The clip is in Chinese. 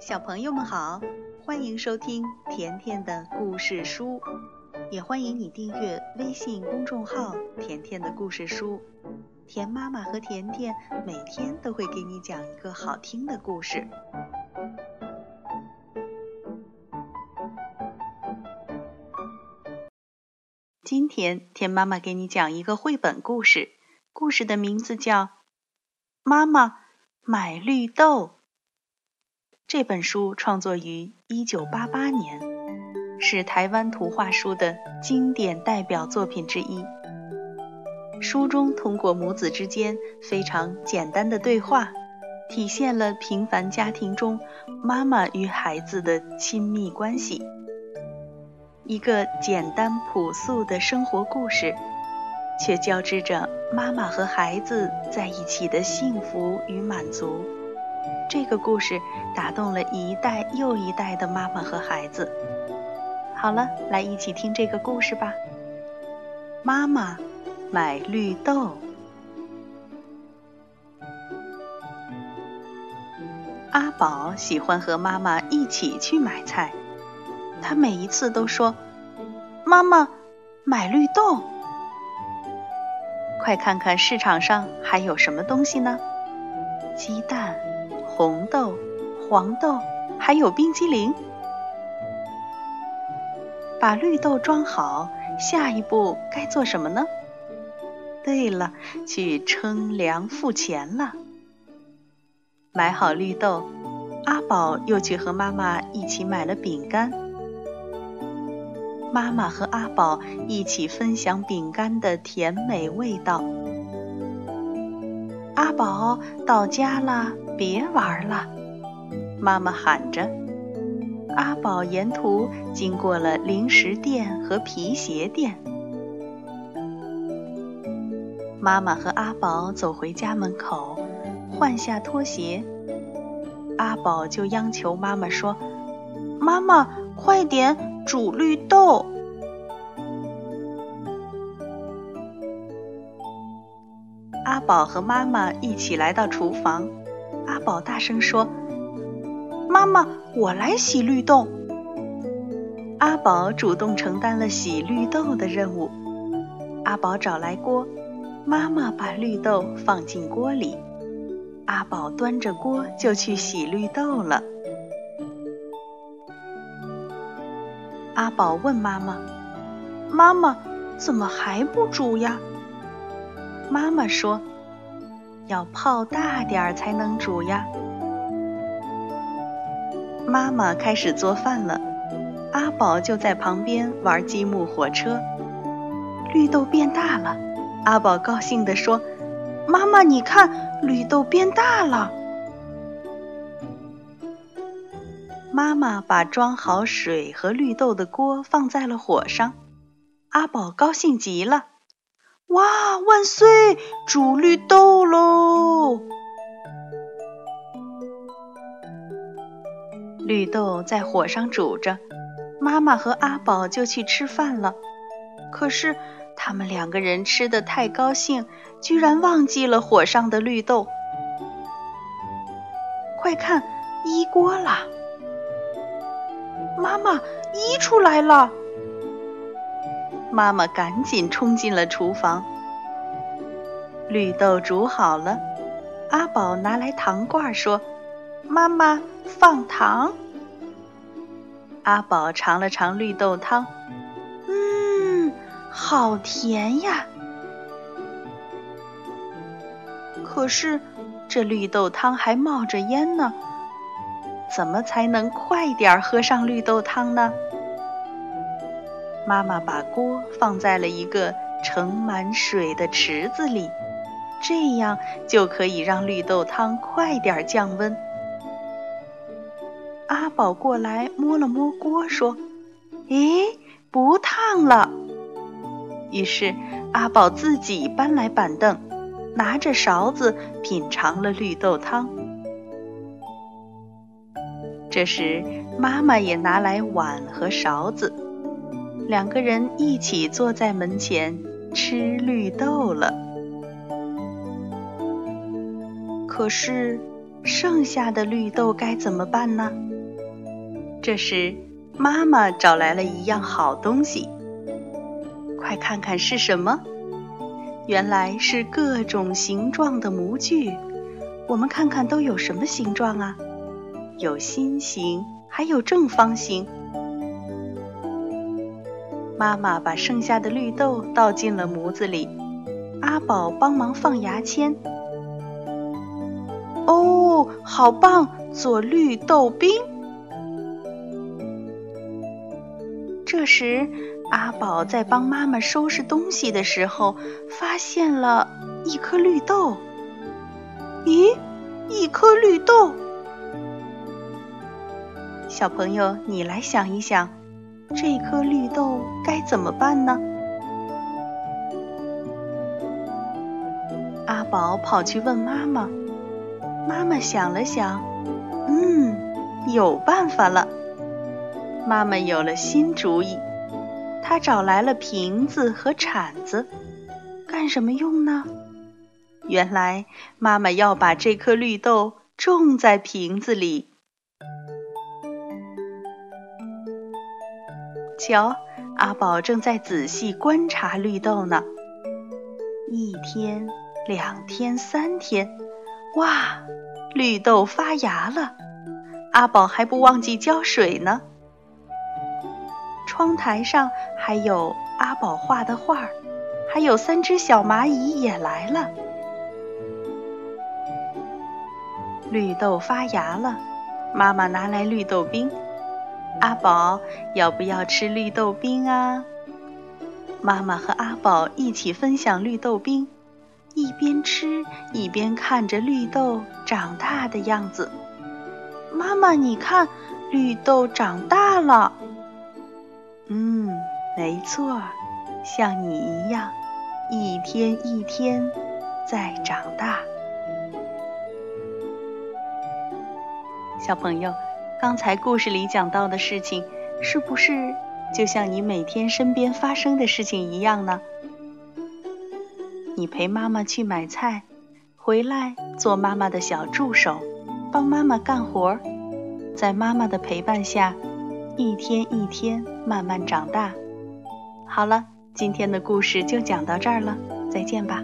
小朋友们好，欢迎收听甜甜的故事书，也欢迎你订阅微信公众号“甜甜的故事书”。甜妈妈和甜甜每天都会给你讲一个好听的故事。今天甜妈妈给你讲一个绘本故事，故事的名字叫《妈妈买绿豆》。这本书创作于一九八八年，是台湾图画书的经典代表作品之一。书中通过母子之间非常简单的对话，体现了平凡家庭中妈妈与孩子的亲密关系。一个简单朴素的生活故事，却交织着妈妈和孩子在一起的幸福与满足。这个故事打动了一代又一代的妈妈和孩子。好了，来一起听这个故事吧。妈妈买绿豆。阿宝喜欢和妈妈一起去买菜，他每一次都说：“妈妈买绿豆。”快看看市场上还有什么东西呢？鸡蛋。红豆、黄豆，还有冰激凌。把绿豆装好，下一步该做什么呢？对了，去称量付钱了。买好绿豆，阿宝又去和妈妈一起买了饼干。妈妈和阿宝一起分享饼干的甜美味道。阿宝到家了。别玩了，妈妈喊着。阿宝沿途经过了零食店和皮鞋店。妈妈和阿宝走回家门口，换下拖鞋。阿宝就央求妈妈说：“妈妈，快点煮绿豆。”宝和妈妈一起来到厨房。阿宝大声说：“妈妈，我来洗绿豆。”阿宝主动承担了洗绿豆的任务。阿宝找来锅，妈妈把绿豆放进锅里，阿宝端着锅就去洗绿豆了。阿宝问妈妈：“妈妈，怎么还不煮呀？”妈妈说。要泡大点儿才能煮呀。妈妈开始做饭了，阿宝就在旁边玩积木火车。绿豆变大了，阿宝高兴地说：“妈妈，你看，绿豆变大了。”妈妈把装好水和绿豆的锅放在了火上，阿宝高兴极了。哇！万岁！煮绿豆喽！绿豆在火上煮着，妈妈和阿宝就去吃饭了。可是他们两个人吃的太高兴，居然忘记了火上的绿豆。快看，衣锅了！妈妈，衣出来了！妈妈赶紧冲进了厨房。绿豆煮好了，阿宝拿来糖罐说：“妈妈放糖。”阿宝尝了尝绿豆汤，嗯，好甜呀！可是这绿豆汤还冒着烟呢，怎么才能快点喝上绿豆汤呢？妈妈把锅放在了一个盛满水的池子里，这样就可以让绿豆汤快点降温。阿宝过来摸了摸锅，说：“咦，不烫了。”于是阿宝自己搬来板凳，拿着勺子品尝了绿豆汤。这时，妈妈也拿来碗和勺子。两个人一起坐在门前吃绿豆了。可是，剩下的绿豆该怎么办呢？这时，妈妈找来了一样好东西，快看看是什么？原来是各种形状的模具。我们看看都有什么形状啊？有心形，还有正方形。妈妈把剩下的绿豆倒进了模子里，阿宝帮忙放牙签。哦，好棒，做绿豆冰。这时，阿宝在帮妈妈收拾东西的时候，发现了一颗绿豆。咦，一颗绿豆！小朋友，你来想一想，这颗绿豆该怎么办呢？阿宝跑去问妈妈，妈妈想了想，嗯，有办法了。妈妈有了新主意，她找来了瓶子和铲子，干什么用呢？原来妈妈要把这颗绿豆种在瓶子里。瞧，阿宝正在仔细观察绿豆呢。一天，两天，三天，哇，绿豆发芽了！阿宝还不忘记浇水呢。窗台上还有阿宝画的画儿，还有三只小蚂蚁也来了。绿豆发芽了，妈妈拿来绿豆冰。阿宝要不要吃绿豆冰啊？妈妈和阿宝一起分享绿豆冰，一边吃一边看着绿豆长大的样子。妈妈，你看，绿豆长大了。嗯，没错，像你一样，一天一天在长大。小朋友，刚才故事里讲到的事情，是不是就像你每天身边发生的事情一样呢？你陪妈妈去买菜，回来做妈妈的小助手，帮妈妈干活，在妈妈的陪伴下，一天一天慢慢长大。好了，今天的故事就讲到这儿了，再见吧。